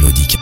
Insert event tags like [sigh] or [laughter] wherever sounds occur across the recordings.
Mélodique.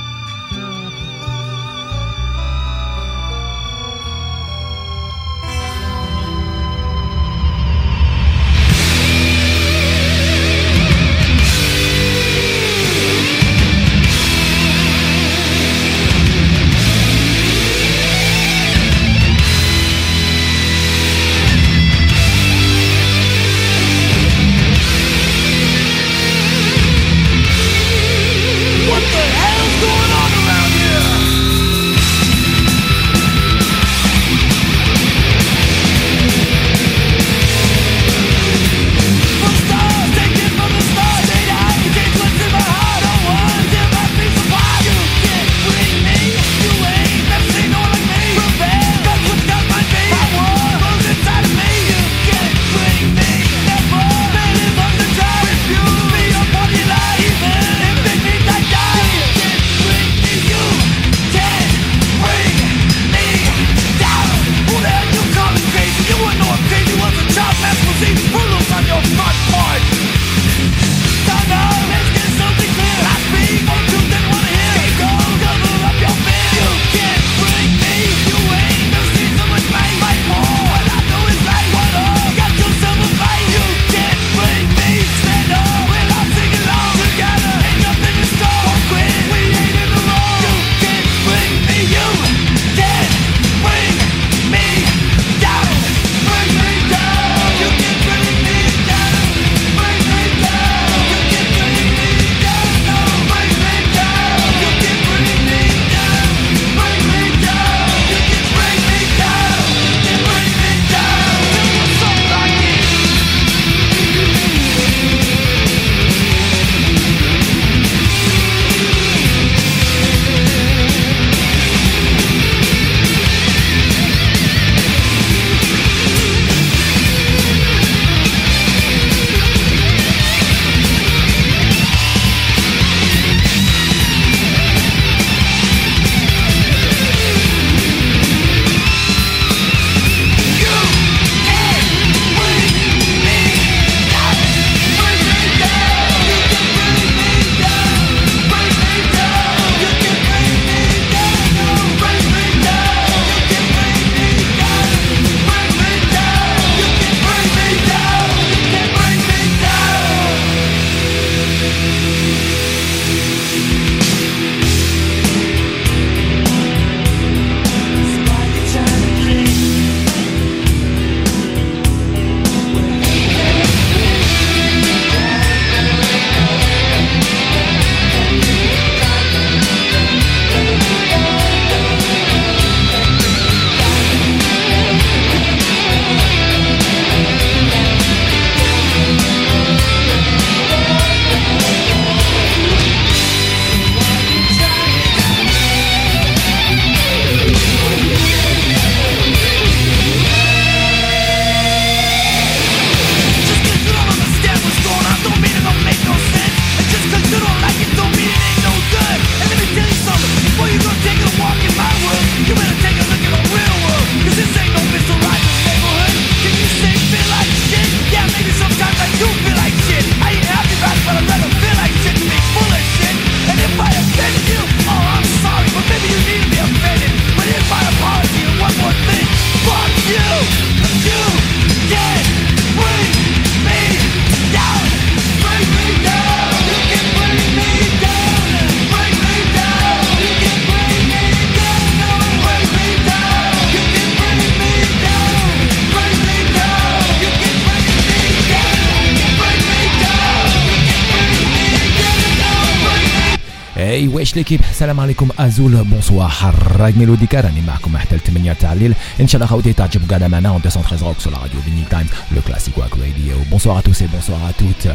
l'équipe salam alaikum Azul bonsoir حراق ميلوديكا راني معكم حتى ل 8 تاع الليل ان شاء الله خوتي تعجب قاعده معنا 213 rock sur la radio Vinyl Time le classique rock radio bonsoir à tous et bonsoir à toutes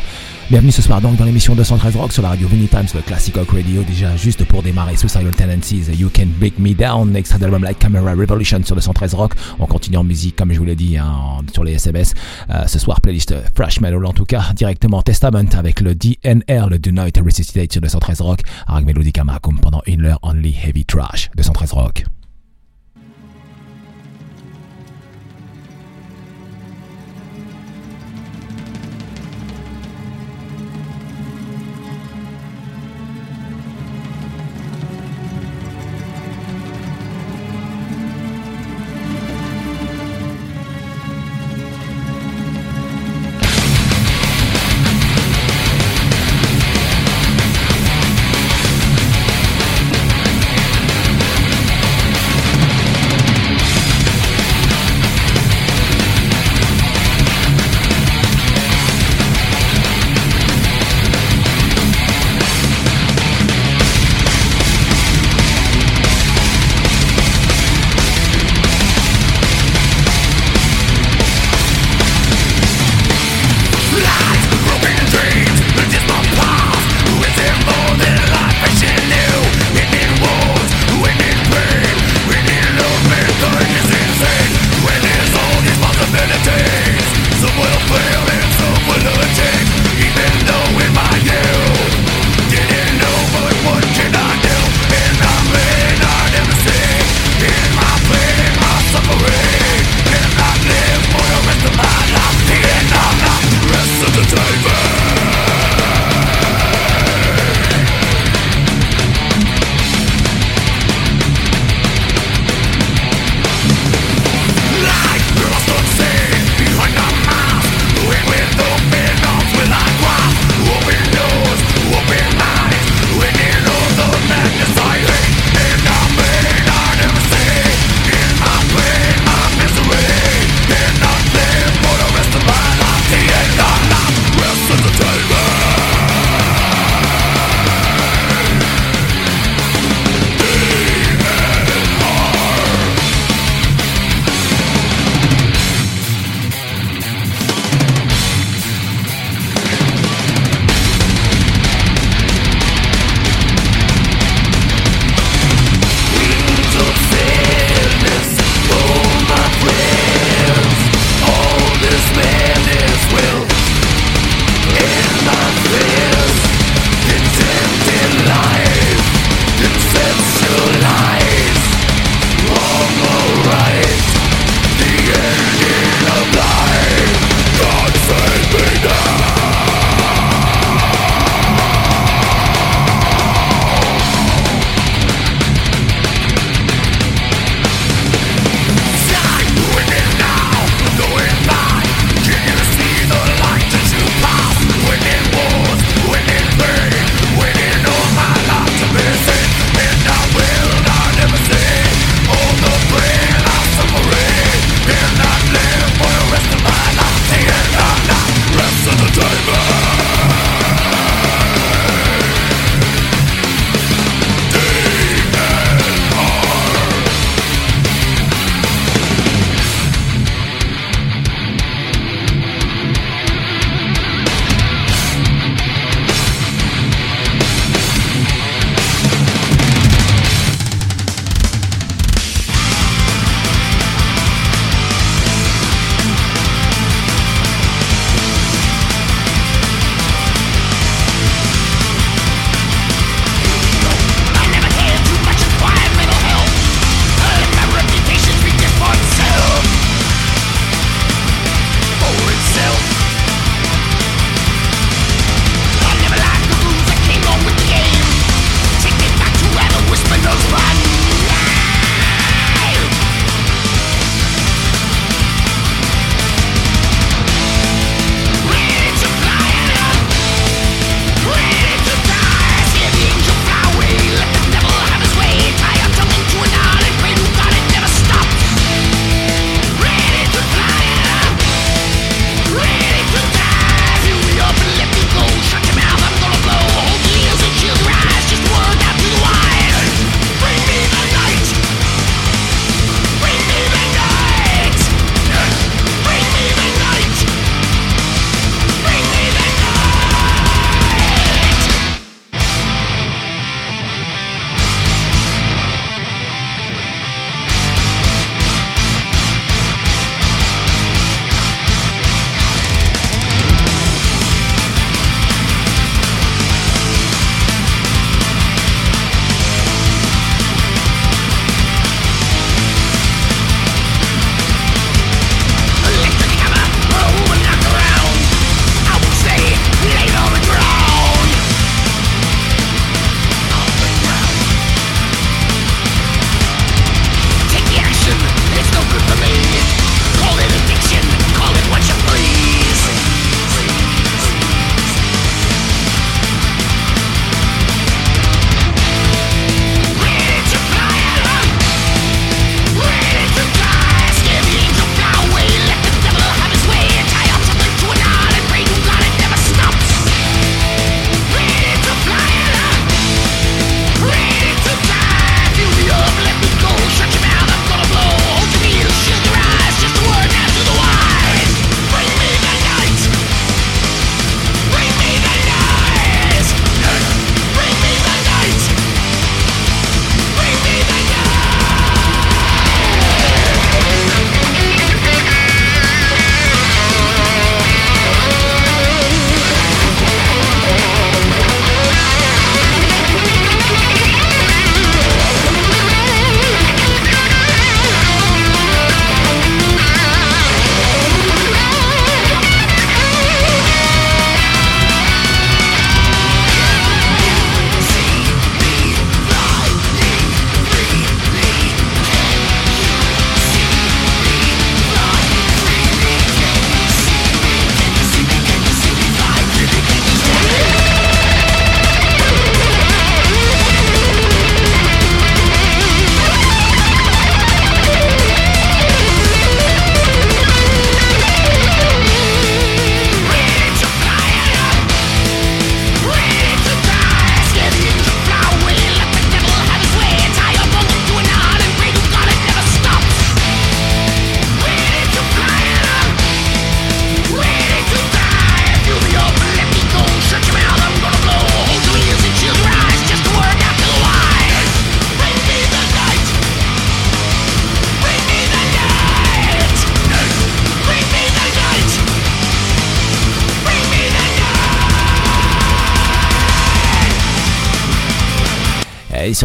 Bienvenue ce soir donc dans l'émission 213 Rock sur la radio Vinny Times, le Classic Rock Radio. Déjà juste pour démarrer Silent Tendencies, You Can Break Me Down, extrait d'album Like Camera Revolution sur 213 Rock. On continue en musique comme je vous l'ai dit hein, sur les SMS. Euh, ce soir playlist Fresh Metal en tout cas, directement Testament avec le DNR, le Do Night Resuscitate sur 213 Rock. Avec Melodica Macum pendant une heure only heavy trash 213 Rock.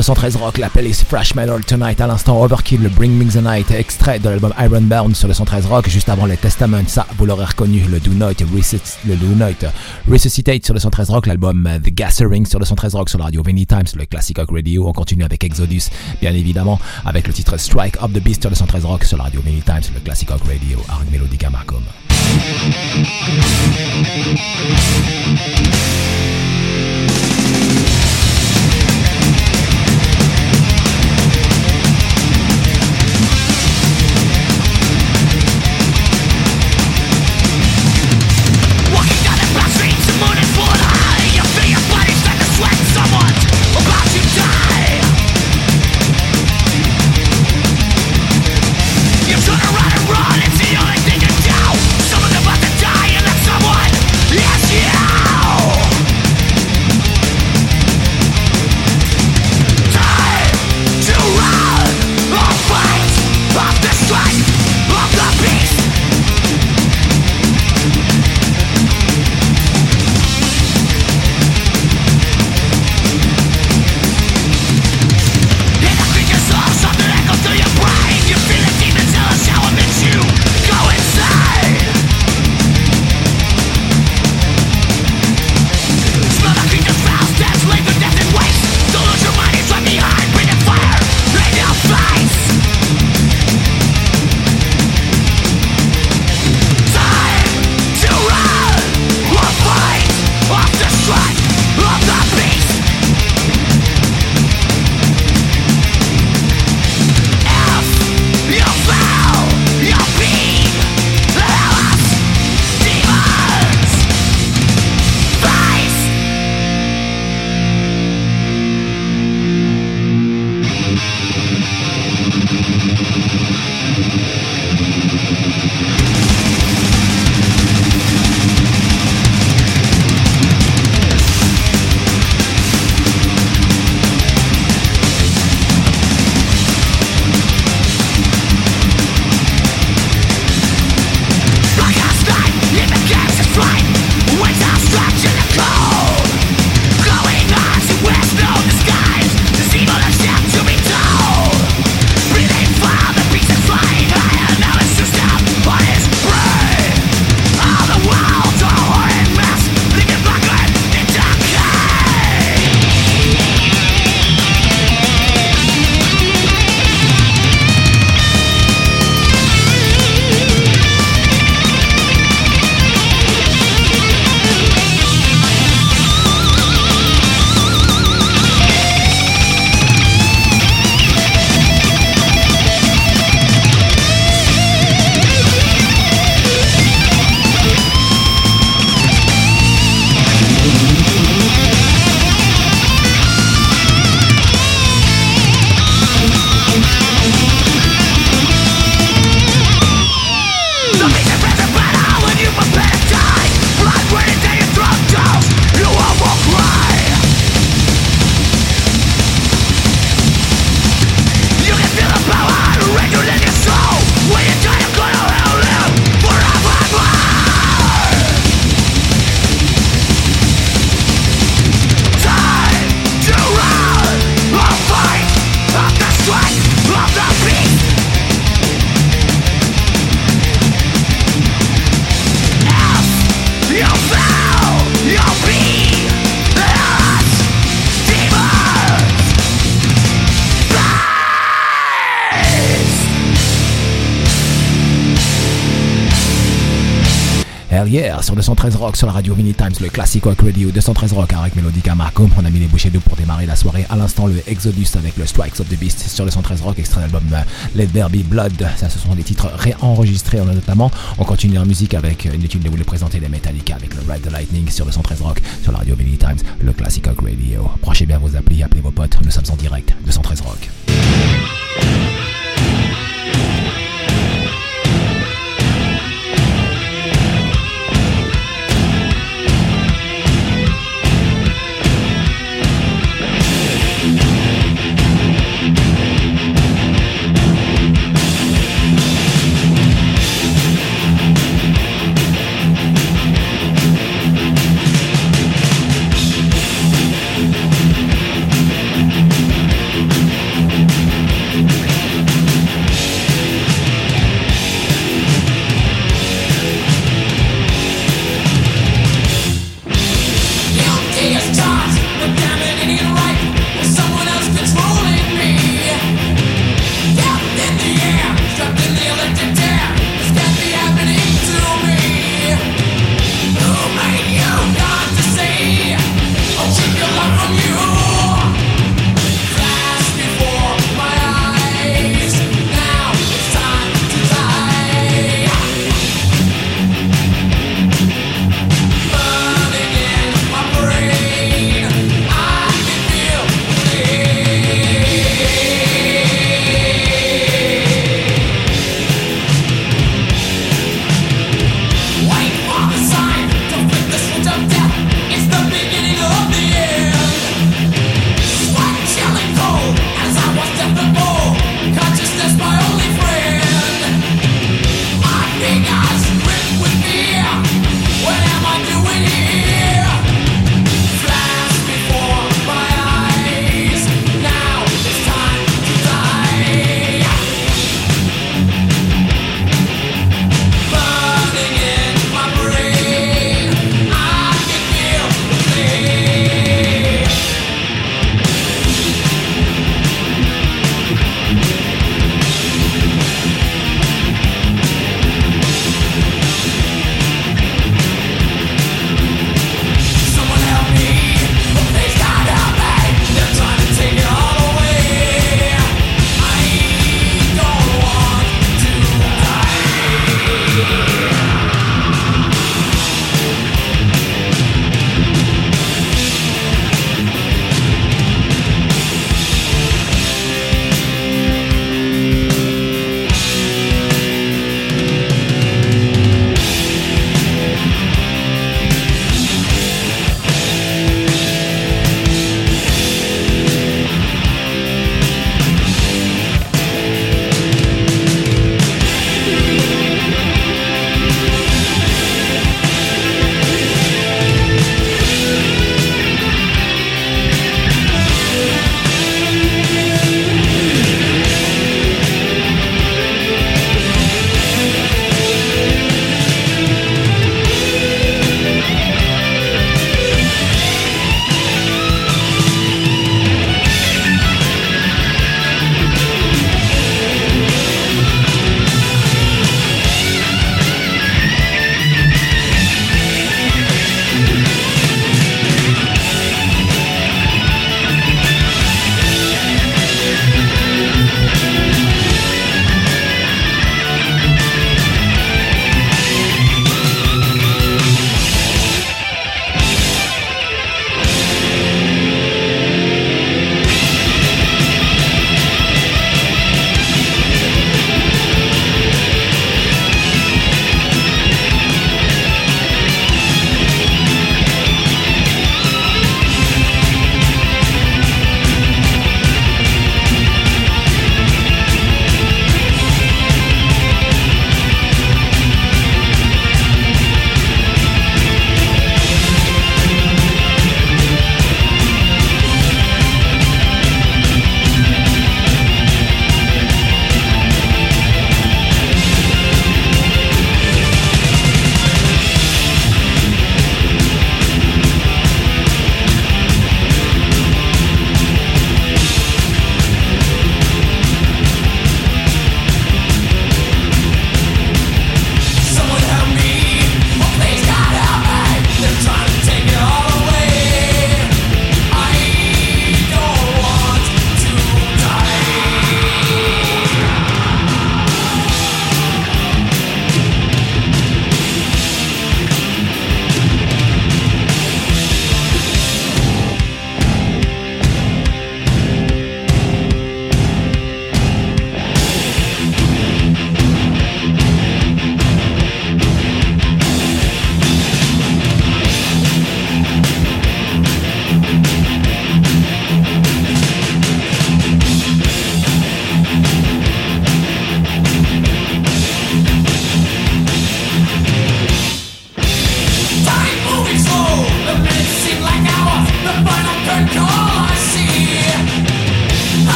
213 Rock, la playlist Fresh Metal Tonight, à l'instant Overkill, Bring Me the Night, extrait de l'album Ironbound sur 213 Rock, juste avant les Testaments, ça vous l'aurez reconnu, le Do Not, le Do Not Resuscitate sur 213 Rock, l'album The Gathering sur 213 Rock sur la radio Vinny Times, le Classic Rock Radio, on continue avec Exodus, bien évidemment, avec le titre Strike of the Beast sur 213 Rock sur la radio Vinny Times, le Classic Rock Radio, avec Melodica Marcom. 213 Rock sur la radio Mini Times, le classique rock radio 213 Rock avec Melodica Marcom. On a mis les bouchées d'eau pour démarrer la soirée. À l'instant, le Exodus avec le Strikes of the Beast sur le 113 Rock, extrait d'album euh, Let There Be Blood. Ça, ce sont des titres réenregistrés notamment. On continue en musique avec une étude de vous les présenter les Metallica avec le Ride the Lightning sur le 113 Rock sur la radio Mini Times, le classique rock radio. Branchez bien vos applis, appelez vos potes. Nous sommes en direct 213 Rock.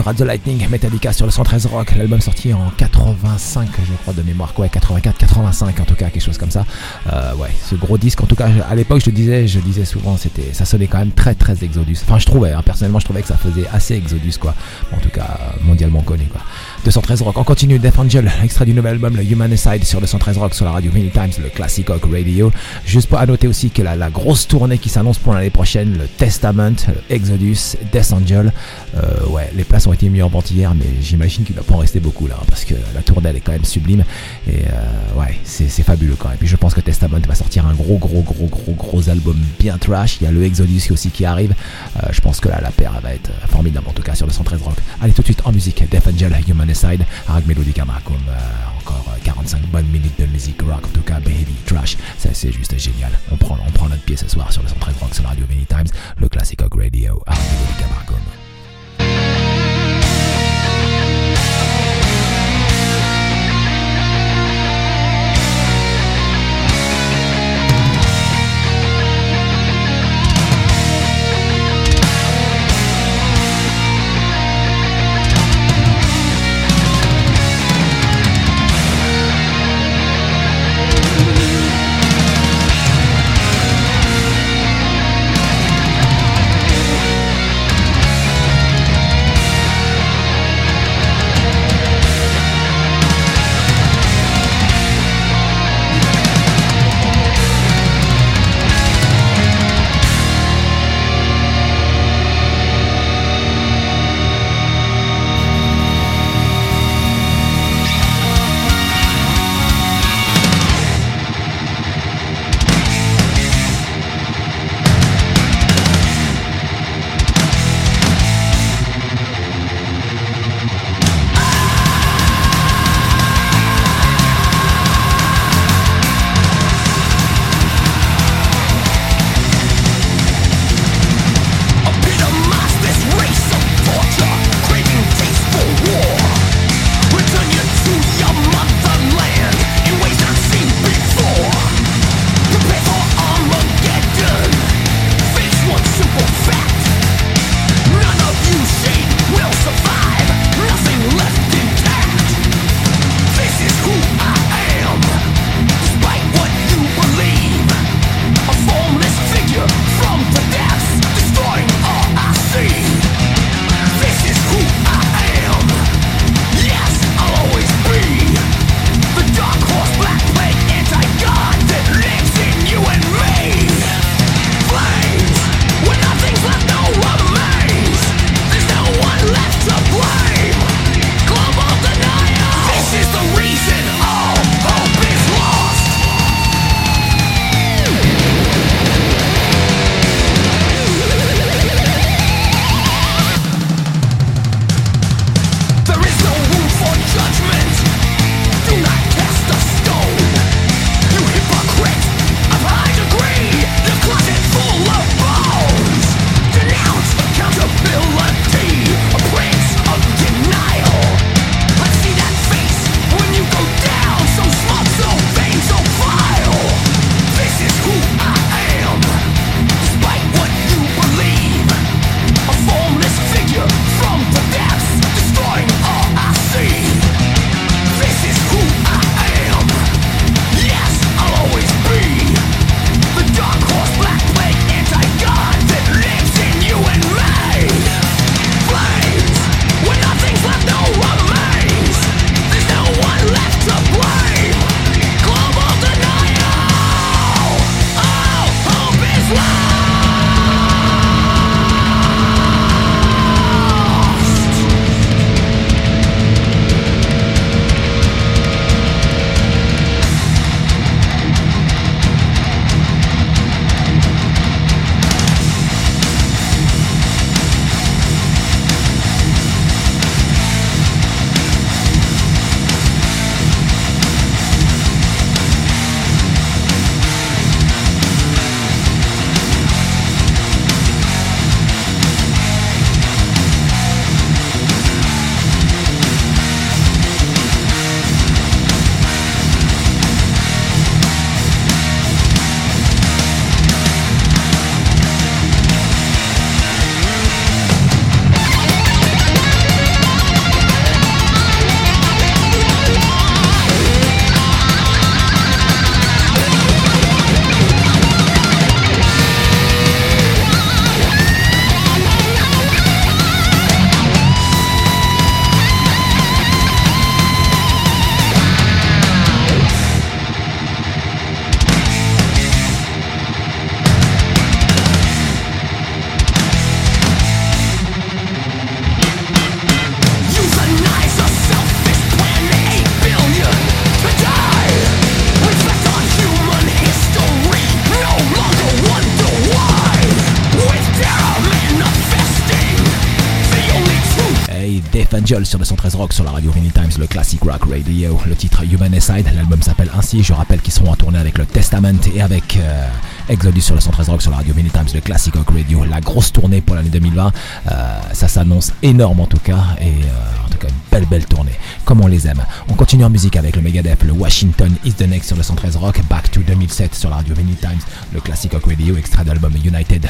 Rad the Lightning, Metallica sur le 113 Rock, l'album sorti en 85, je crois de mémoire, quoi, 84, 85 en tout cas, quelque chose comme ça. Euh, ouais, ce gros disque, en tout cas, à l'époque, je disais, je disais souvent, c'était, ça sonnait quand même très, très Exodus. Enfin, je trouvais, hein, personnellement, je trouvais que ça faisait assez Exodus, quoi. En tout cas, mondialement connu, quoi. 213 Rock. On continue Death Angel, extrait du nouvel album, le Human Side sur 213 Rock sur la radio Many Times, le Classic Rock Radio. Juste pour noter aussi que la, la grosse tournée qui s'annonce pour l'année prochaine, le Testament, le Exodus, Death Angel. Euh, ouais, les places ont été mises en vente hier, mais j'imagine qu'il va pas en rester beaucoup là, parce que la tournée elle est quand même sublime. Et euh, ouais, c'est fabuleux quand même. Et puis je pense que Testament va sortir un gros, gros, gros, gros, gros album bien trash. Il y a le Exodus aussi qui arrive. Euh, je pense que là, la paire va être formidable en tout cas sur le 113 Rock. Allez tout de suite en musique, Death Angel, Human Side, avec Melodica Marcom, euh, encore 45 bonnes minutes de musique rock, en tout cas baby trash, ça c'est juste génial. On prend, on prend notre pied ce soir sur le 113 Rock, sur la radio Many Times, le Classic Rock Radio, avec Melodica Marcom. Angel sur le 113 Rock sur la radio Vinny Times, le classic rock radio. Le titre Human Aside, l'album s'appelle ainsi. Je rappelle qu'ils seront en tournée avec le Testament et avec euh, Exodus sur le 113 Rock sur la radio Vinny Times, le classic rock radio. La grosse tournée pour l'année 2020. Euh, ça s'annonce énorme en tout cas et euh, en tout cas une belle belle tournée. Comme on les aime. On continue en musique avec le Megadeth, le Washington is the next sur le 113 Rock, Back to 2007 sur la radio Vinny Times, le classic rock radio, extrait d'album United.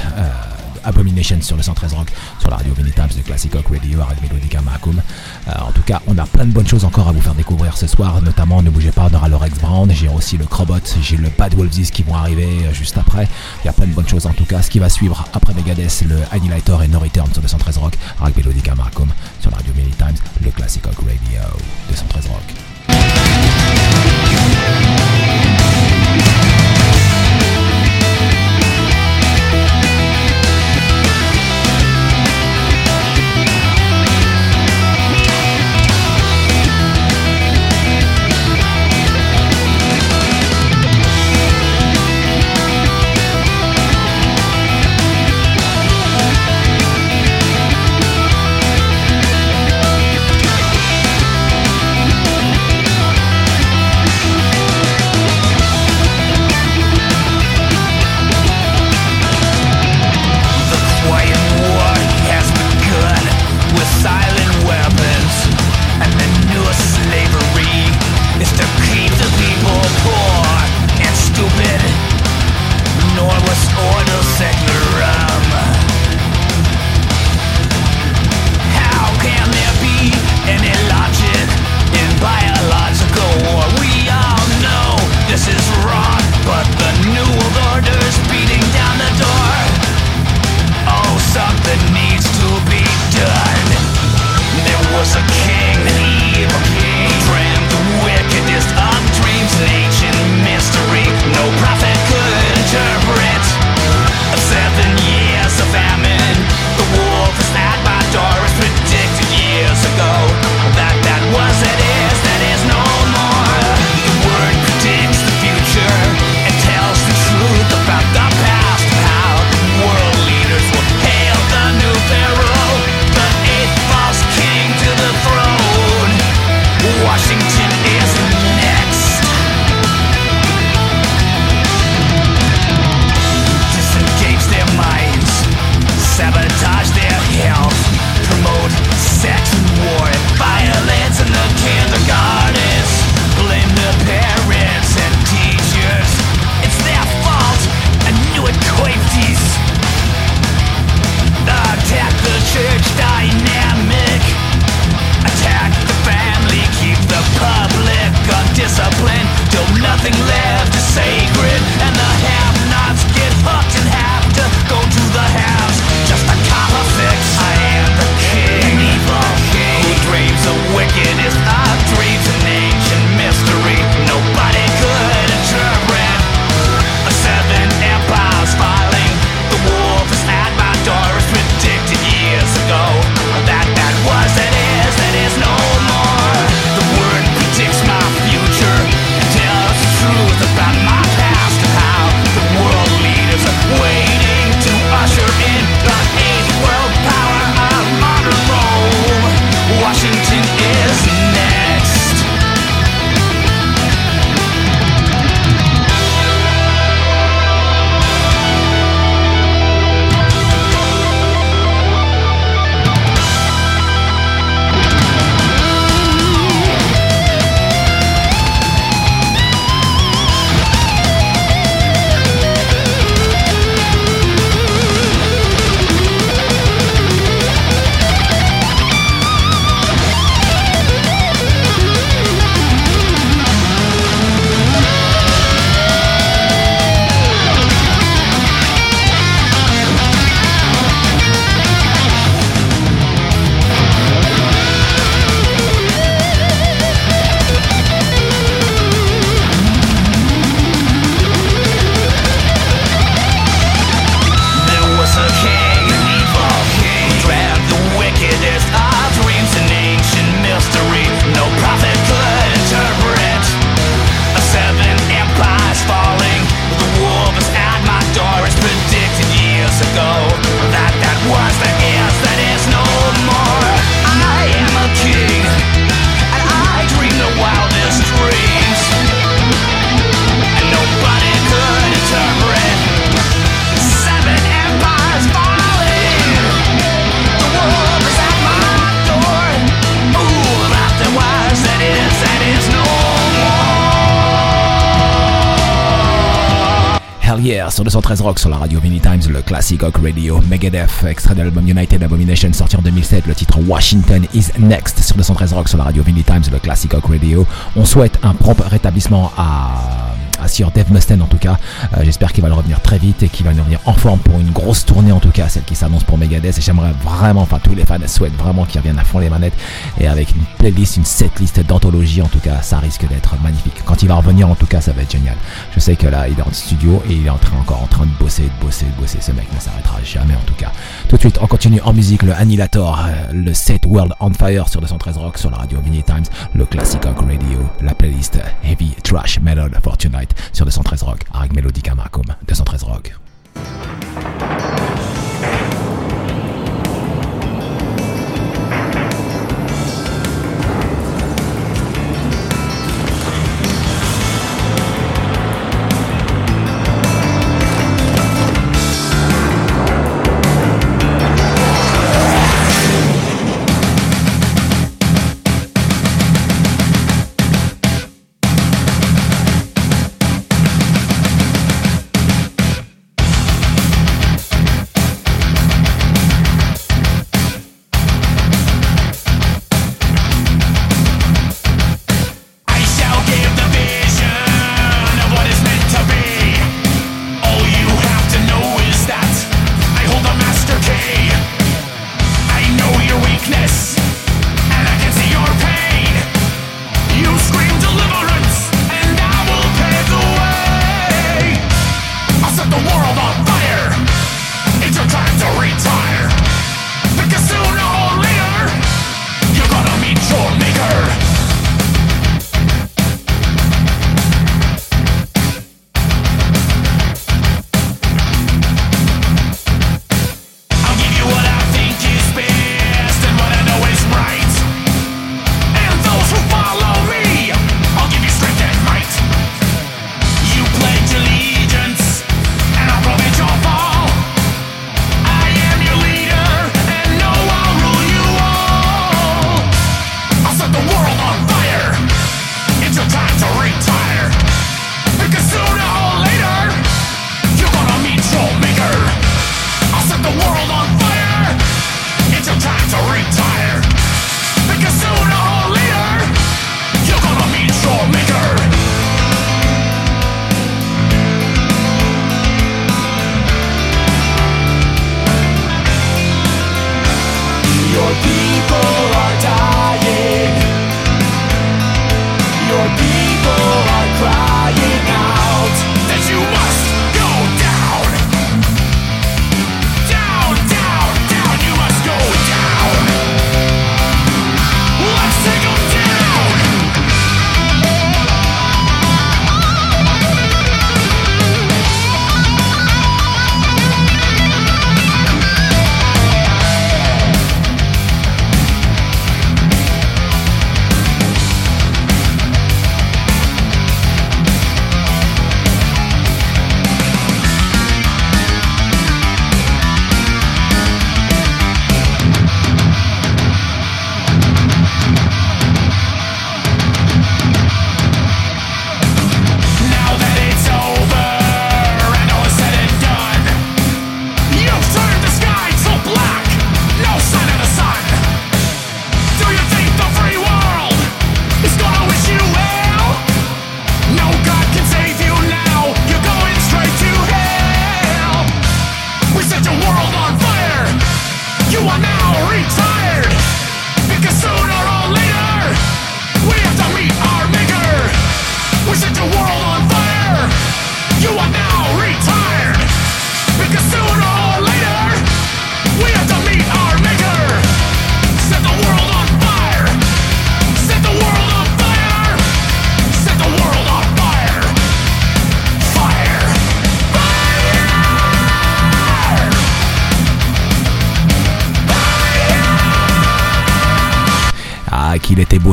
Abomination sur le 113 Rock, sur la radio Vinny Times, le Classic Rock Radio, avec Melodica Mahakum. Euh, en tout cas, on a plein de bonnes choses encore à vous faire découvrir ce soir, notamment ne bougez pas, on aura le Rex Brown, j'ai aussi le Crobot, j'ai le Bad Wolves qui vont arriver euh, juste après. Il y a plein de bonnes choses en tout cas. Ce qui va suivre après Megadeth, le Annihilator et No Return sur le 113 Rock, avec Melodica Mahakum sur la radio Vinny Times, le Classic Rock Radio de 113 Rock. 213 Rock sur la radio Vinny Times, le classic rock radio Megadeth, extrait de l'album United Abomination sorti en 2007, le titre Washington is Next sur 213 Rock sur la radio Vinny Times, le classic rock radio. On souhaite un prompt rétablissement à sur Dave Mustaine en tout cas. Euh, j'espère qu'il va le revenir très vite et qu'il va nous revenir en forme pour une grosse tournée en tout cas, celle qui s'annonce pour Megadeth. Et j'aimerais vraiment, enfin tous les fans souhaitent vraiment qu'il revienne à fond les manettes et avec une playlist, une setlist d'anthologie en tout cas, ça risque d'être magnifique. Quand il va revenir en tout cas, ça va être génial. Je sais que là, il est en studio et il est en train, encore en train de bosser, de bosser, de bosser. Ce mec ne s'arrêtera jamais en tout cas. Tout de suite, on continue en musique, le Annihilator, euh, le set World on Fire sur 213 Rock, sur la radio Vinny Times, le Classic Rock Radio, la playlist Heavy Trash Metal for Tonight sur 213 Rock, avec Melodica Marcum, 213 Rock.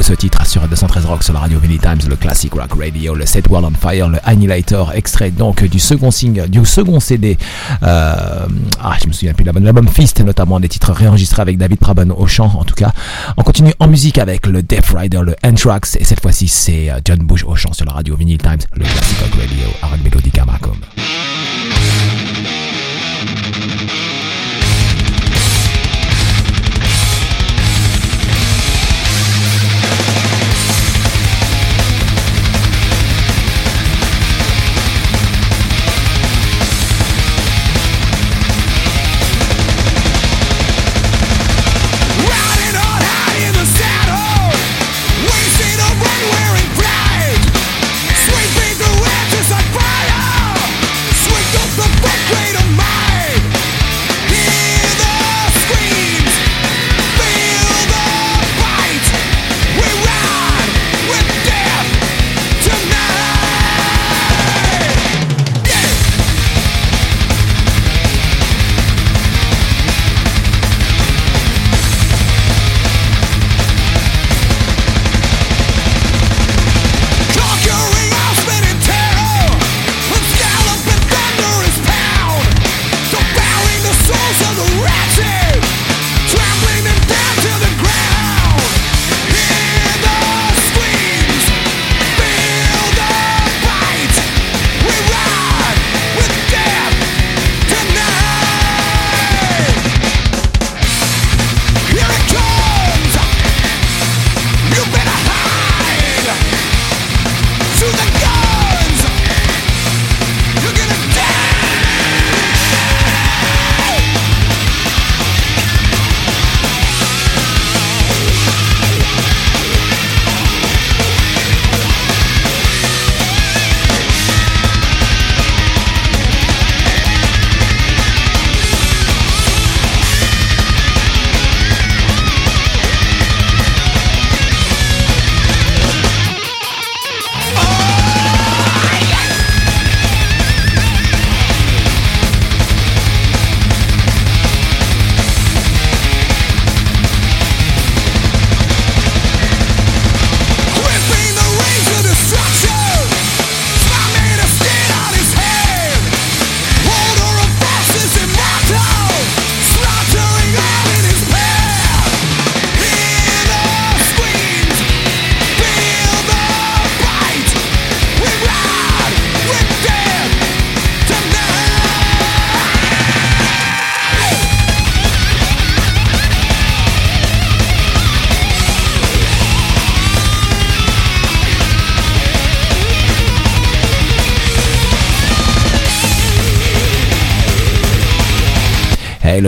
Ce titre sur 213 Rock sur la radio Vinny Times, le classic rock radio, le Set World on Fire, le Annihilator, extrait donc du second single, du second CD. Euh, ah, je me souviens plus de l'album Fist, notamment des titres réenregistrés avec David Praben au chant, en tout cas. On continue en musique avec le Death Rider, le Anthrax, et cette fois-ci c'est euh, John Bush au chant sur la radio Vinyl Times, le classic rock radio, avec Melodica Macomb.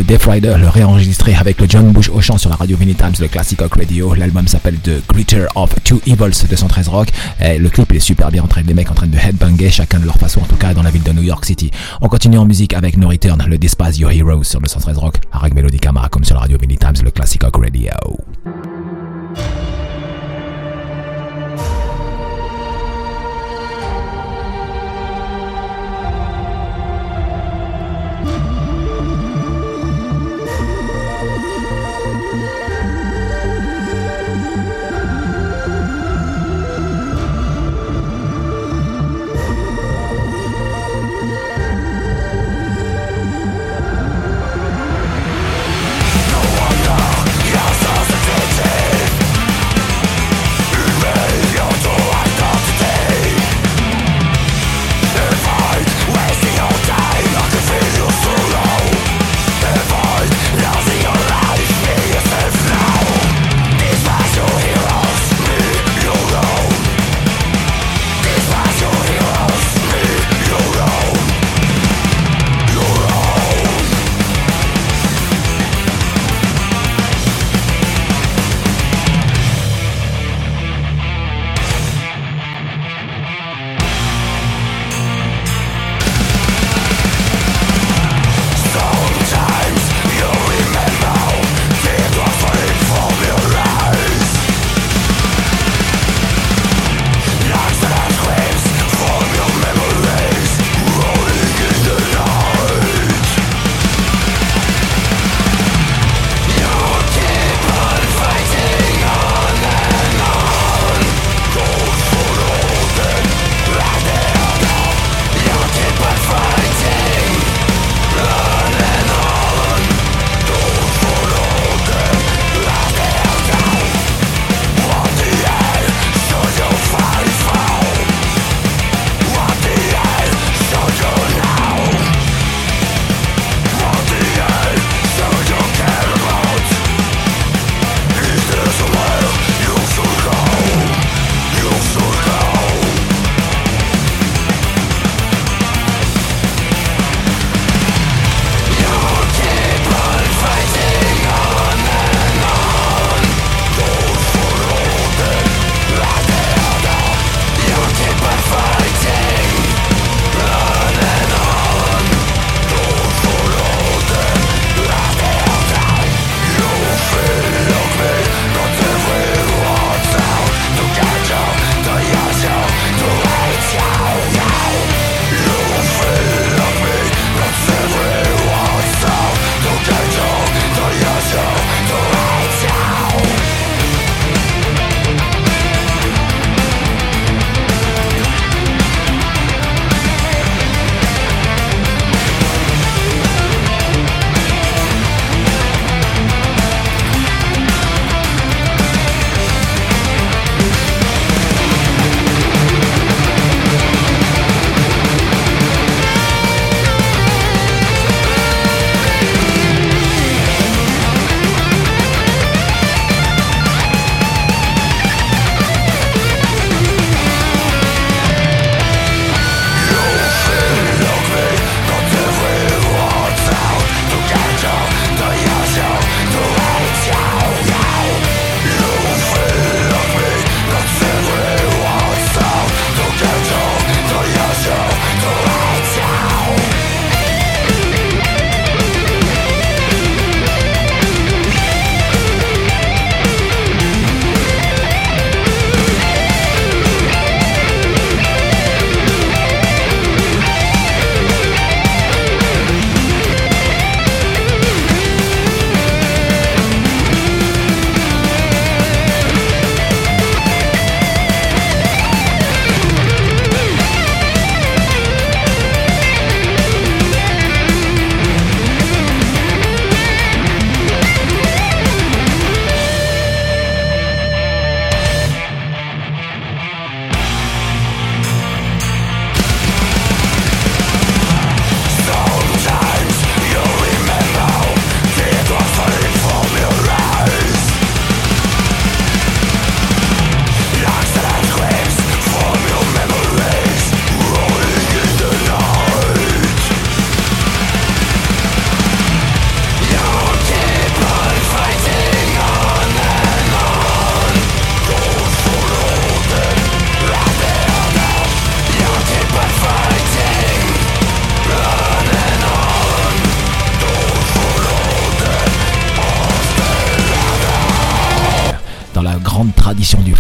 Death Rider, le réenregistré avec le John Bush au chant sur la radio Vinny Times, le Classic Rock Radio. L'album s'appelle The Glitter of Two Evils 213 Rock. Et le clip est super bien en train, les mecs en train de headbanger, chacun de leur façon, en tout cas dans la ville de New York City. On continue en musique avec No Return, le Despise Your Heroes sur le 113 Rock, avec Melody Camara comme sur la radio Vinny Times, le Classic Rock Radio.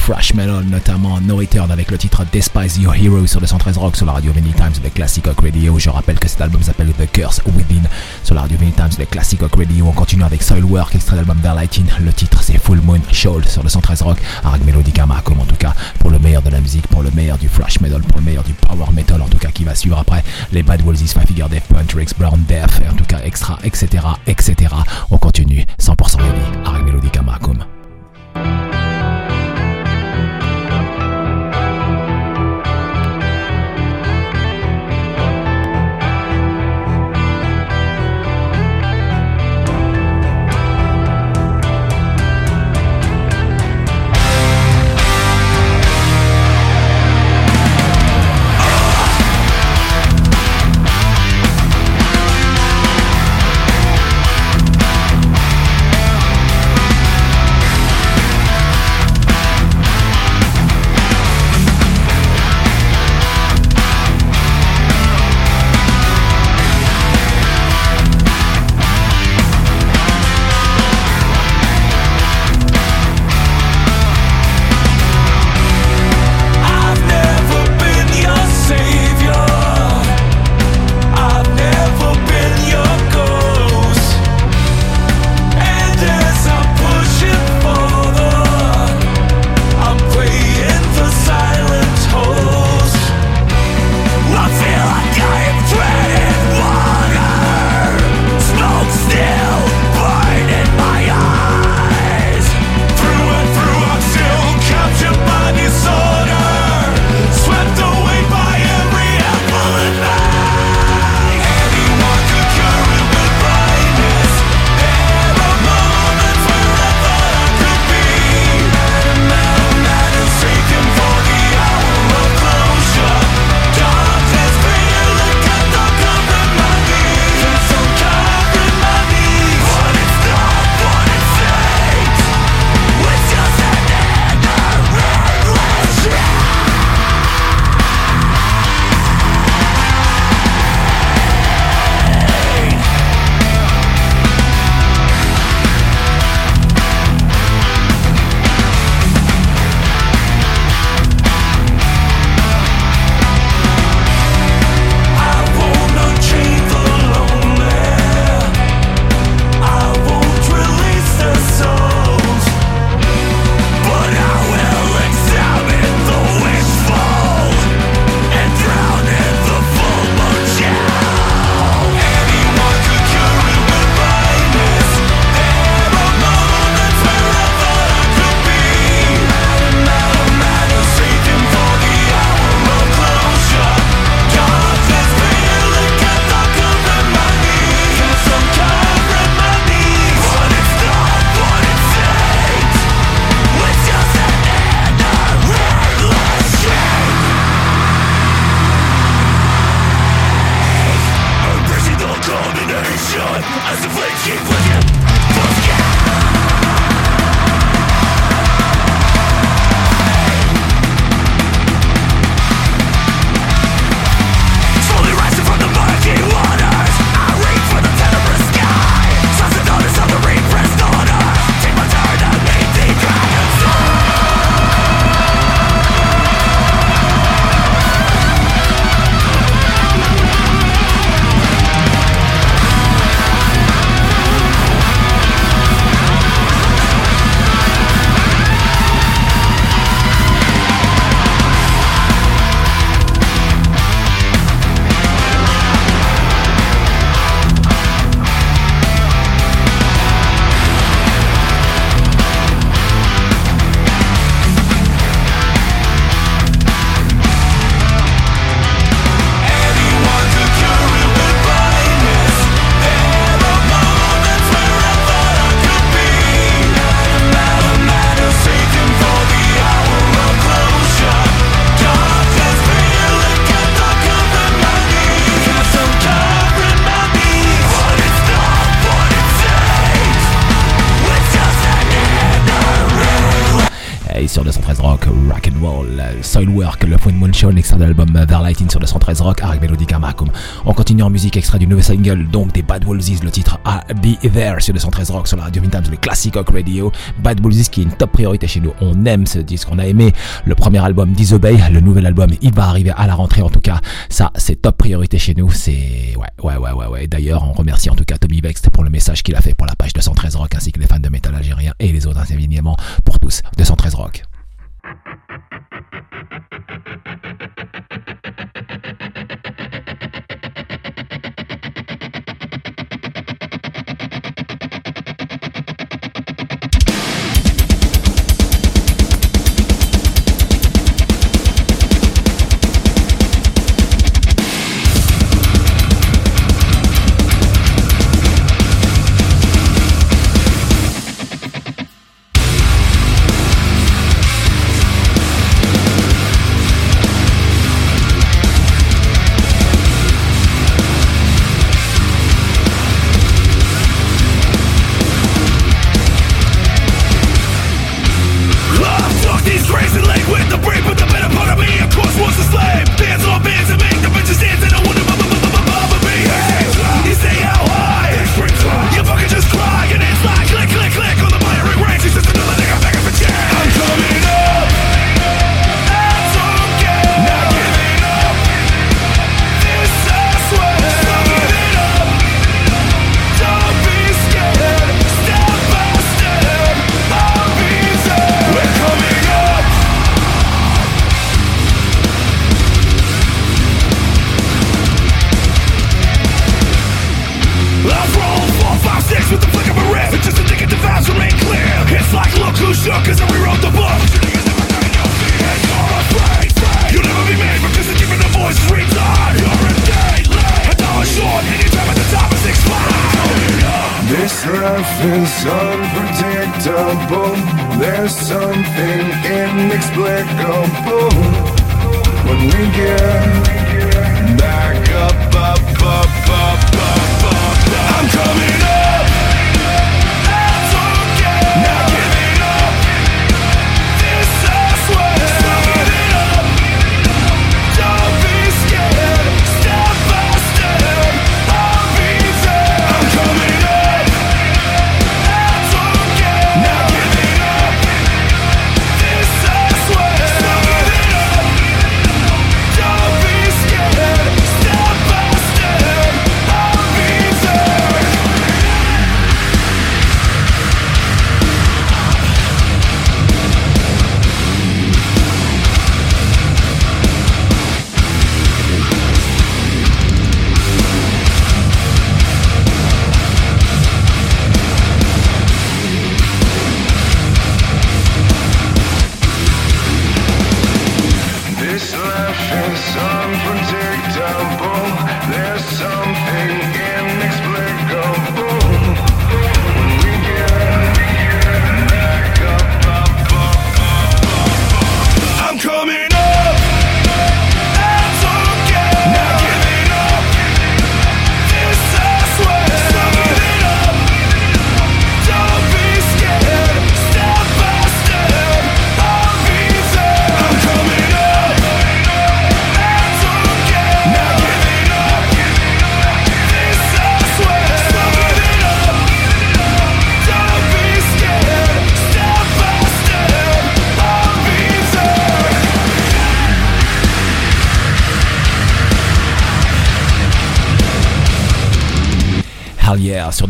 Thrash metal, notamment No Return avec le titre Despise Your Hero sur le 113 Rock sur la radio Many Times de Classic Rock Radio. Je rappelle que cet album s'appelle The Curse Within sur la radio Many Times de Classic Rock Radio. On continue avec Soilwork, extrait d'album Lighting. Le titre c'est Full Moon Shoal sur le 113 Rock. Arag Melodica Marcom en tout cas pour le meilleur de la musique, pour le meilleur du thrash metal, pour le meilleur du power metal en tout cas qui va suivre après les Bad Wolves, Five Figure Death Punch, Rex Brown Death, en tout cas extra, etc. etc. On continue 100% ready. Arag Melodica Marcom. Rock, Melodica Marcum. On continue en musique, extrait du nouveau single, donc des Bad Wolves, le titre I'll Be There sur 213 Rock, sur la radio Vintage, le Classic Rock Radio. Bad Wolves qui est une top priorité chez nous. On aime ce disque, on a aimé le premier album Disobey, le nouvel album, il va arriver à la rentrée en tout cas. Ça, c'est top priorité chez nous, c'est, ouais, ouais, ouais, ouais, ouais. D'ailleurs, on remercie en tout cas Tommy Vext pour le message qu'il a fait pour la page 213 Rock, ainsi que les fans de métal algérien et les autres, évidemment, pour tous. 213 Rock.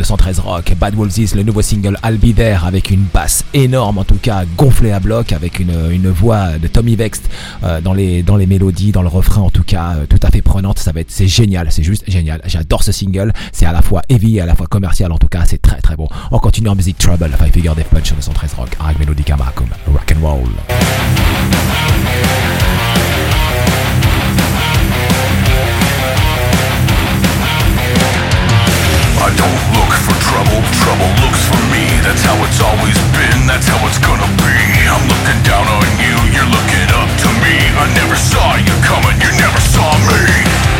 213 Rock, Bad Wolves, le nouveau single I'll Be There avec une basse énorme en tout cas gonflée à bloc avec une, une voix de Tommy Vext euh, dans, les, dans les mélodies, dans le refrain en tout cas euh, tout à fait prenante, ça va être c'est génial, c'est juste génial. J'adore ce single, c'est à la fois heavy et à la fois commercial en tout cas, c'est très très bon. On continue en musique Trouble, Five Figure Death Punch sur 213 Rock, avec Melodica comme Rock and Roll. For trouble, trouble looks for me. That's how it's always been, that's how it's gonna be. I'm looking down on you, you're looking up to me. I never saw you coming, you never saw me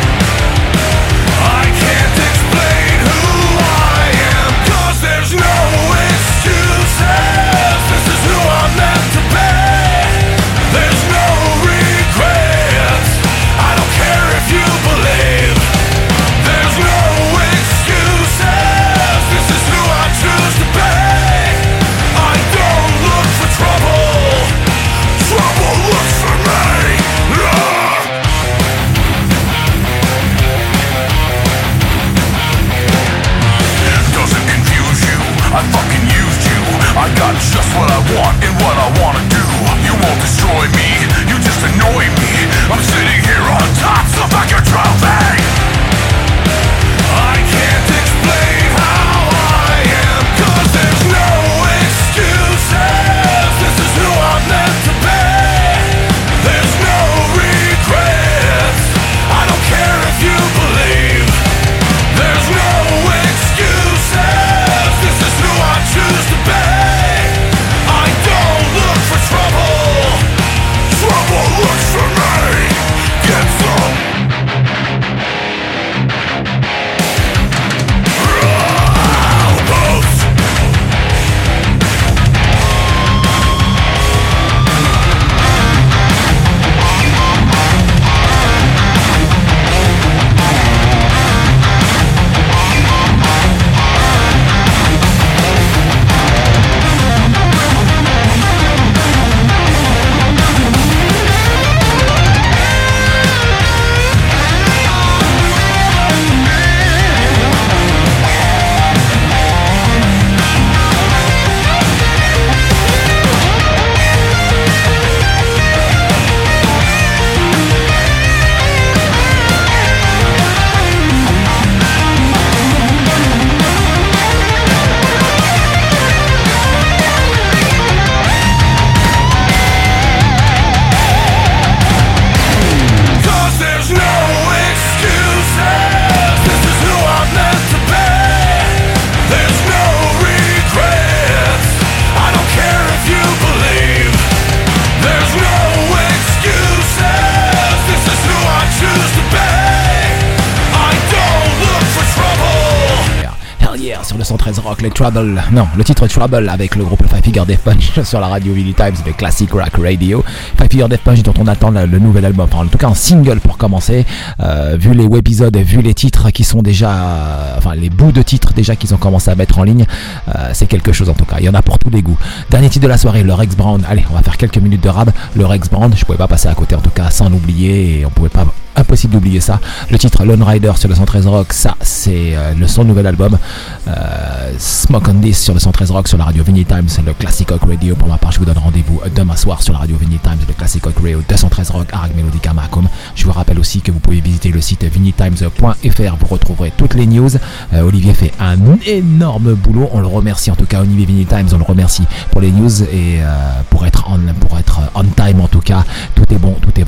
I'm saying Trouble, non, le titre Trouble avec le groupe Five Figure Death Punch [laughs] sur la radio Vinny Times, avec Classic Rock Radio. Five Figure Death Punch dont on attend le, nouvel album, enfin en tout cas un single pour commencer. Euh, vu les épisodes, vu les titres qui sont déjà, enfin les bouts de titres déjà qu'ils ont commencé à mettre en ligne, euh, c'est quelque chose en tout cas. Il y en a pour tous les goûts. Dernier titre de la soirée, le Rex Brand. Allez, on va faire quelques minutes de rab. Le Rex Brand, je pouvais pas passer à côté en tout cas sans l'oublier et on pouvait pas impossible d'oublier ça. Le titre Lone Rider sur le 113 Rock, ça c'est euh, le son nouvel album. Smoke on This sur le 113 Rock sur la radio Vinny Times, le Classic Rock Radio. Pour ma part, je vous donne rendez-vous demain soir sur la radio Vinny Times, le Classic Rock Radio 213 Rock, Arag Melodica Macom. Je vous rappelle aussi que vous pouvez visiter le site vinnytimes.fr, vous retrouverez toutes les news. Euh, Olivier fait un énorme boulot, on le remercie en tout cas, Olivier Vinny Times, on le remercie pour les news et pour être on, pour être on time en tout cas. Tout est bon, tout est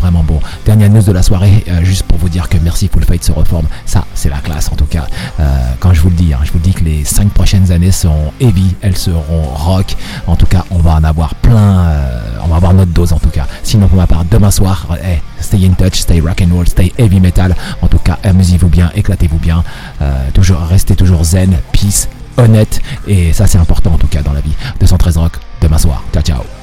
Dernière news de la soirée, juste pour vous dire que Merci Full Fight se reforme. Ça, c'est la classe en tout cas. Euh, quand je vous le dis, hein, je vous dis que les 5 prochaines années seront heavy, elles seront rock. En tout cas, on va en avoir plein. Euh, on va avoir notre dose en tout cas. Sinon, pour ma part, demain soir, hey, eh, stay in touch, stay rock and roll, stay heavy metal. En tout cas, amusez-vous bien, éclatez-vous bien. Euh, toujours, restez toujours zen, peace, honnête. Et ça, c'est important en tout cas dans la vie. 213 rock, demain soir. Ciao, ciao.